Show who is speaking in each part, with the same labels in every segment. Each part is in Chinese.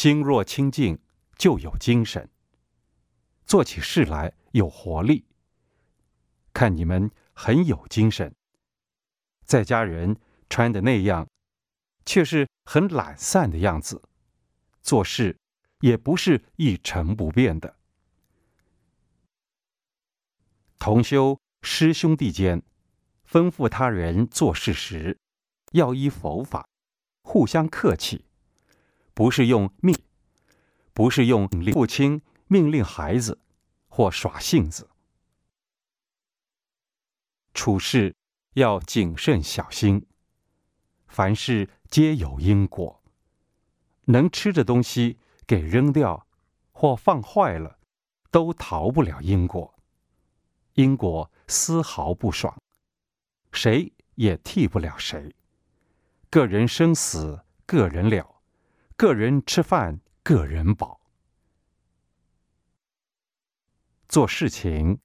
Speaker 1: 心若清净，就有精神，做起事来有活力。看你们很有精神，在家人穿的那样，却是很懒散的样子，做事也不是一成不变的。同修师兄弟间，吩咐他人做事时，要依佛法，互相客气，不是用命，不是用父亲命令孩子，或耍性子。处事要谨慎小心，凡事皆有因果。能吃的东西给扔掉，或放坏了，都逃不了因果。因果丝毫不爽，谁也替不了谁。个人生死个人了，个人吃饭个人饱。做事情。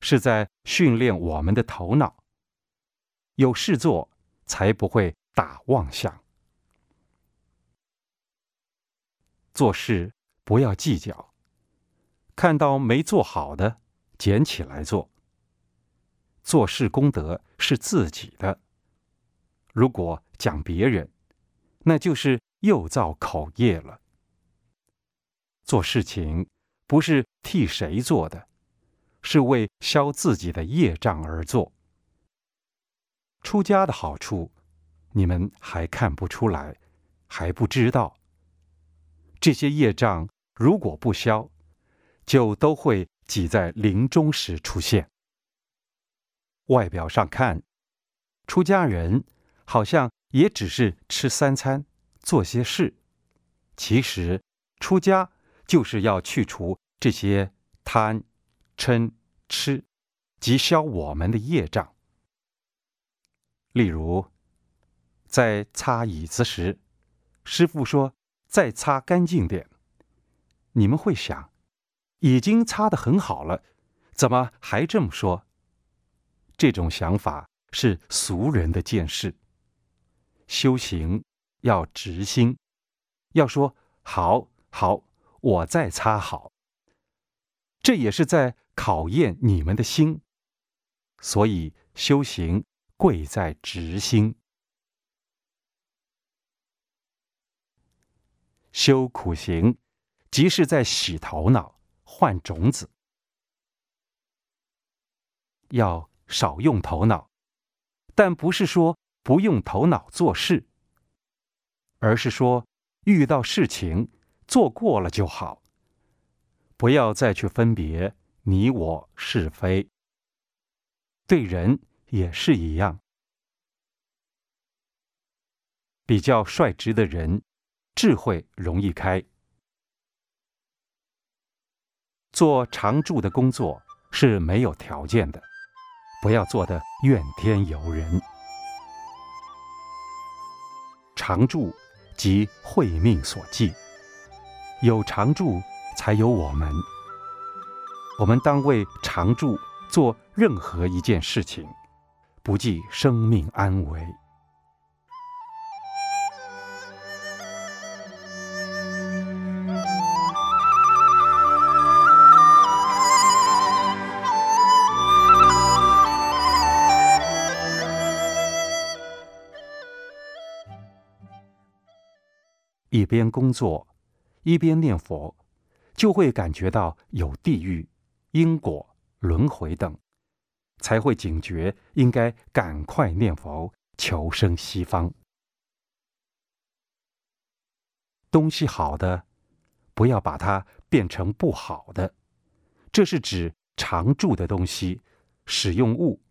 Speaker 1: 是在训练我们的头脑，有事做才不会打妄想。做事不要计较，看到没做好的，捡起来做。做事功德是自己的，如果讲别人，那就是又造口业了。做事情不是替谁做的。是为消自己的业障而做。出家的好处，你们还看不出来，还不知道。这些业障如果不消，就都会挤在临终时出现。外表上看，出家人好像也只是吃三餐，做些事。其实，出家就是要去除这些贪。嗔、痴，即消我们的业障。例如，在擦椅子时，师傅说：“再擦干净点。”你们会想，已经擦得很好了，怎么还这么说？这种想法是俗人的见识。修行要直心，要说：“好，好，我再擦好。”这也是在。考验你们的心，所以修行贵在直心。修苦行，即是在洗头脑、换种子。要少用头脑，但不是说不用头脑做事，而是说遇到事情做过了就好，不要再去分别。你我是非，对人也是一样。比较率直的人，智慧容易开。做常住的工作是没有条件的，不要做的怨天尤人。常住即慧命所寄，有常住才有我们。我们当为常住做任何一件事情，不计生命安危。一边工作，一边念佛，就会感觉到有地狱。因果轮回等，才会警觉，应该赶快念佛求生西方。东西好的，不要把它变成不好的。这是指常住的东西，使用物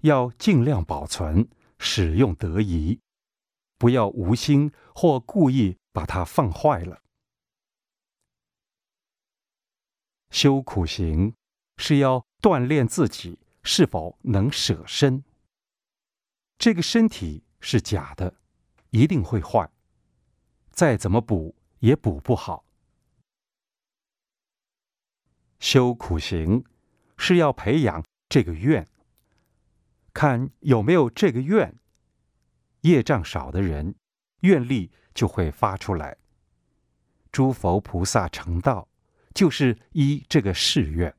Speaker 1: 要尽量保存，使用得宜，不要无心或故意把它放坏了。修苦行是要锻炼自己是否能舍身。这个身体是假的，一定会坏，再怎么补也补不好。修苦行是要培养这个愿，看有没有这个愿。业障少的人，愿力就会发出来。诸佛菩萨成道，就是依这个誓愿。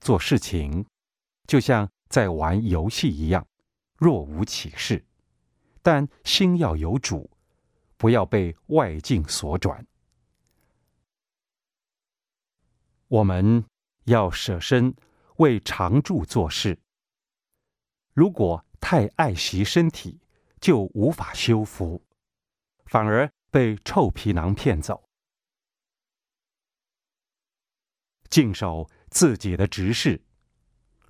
Speaker 1: 做事情，就像在玩游戏一样，若无其事，但心要有主，不要被外境所转。我们要舍身为常住做事。如果太爱惜身体，就无法修复，反而被臭皮囊骗走。尽守自己的职事。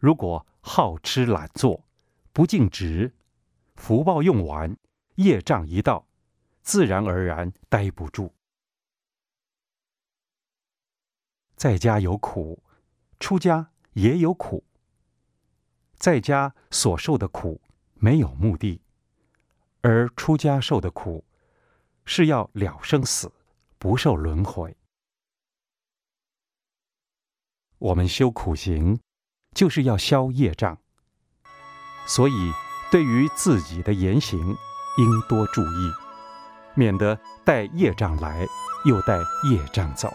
Speaker 1: 如果好吃懒做，不尽职，福报用完，业障一到，自然而然待不住。在家有苦，出家也有苦。在家所受的苦没有目的，而出家受的苦是要了生死，不受轮回。我们修苦行，就是要消业障，所以对于自己的言行，应多注意，免得带业障来，又带业障走。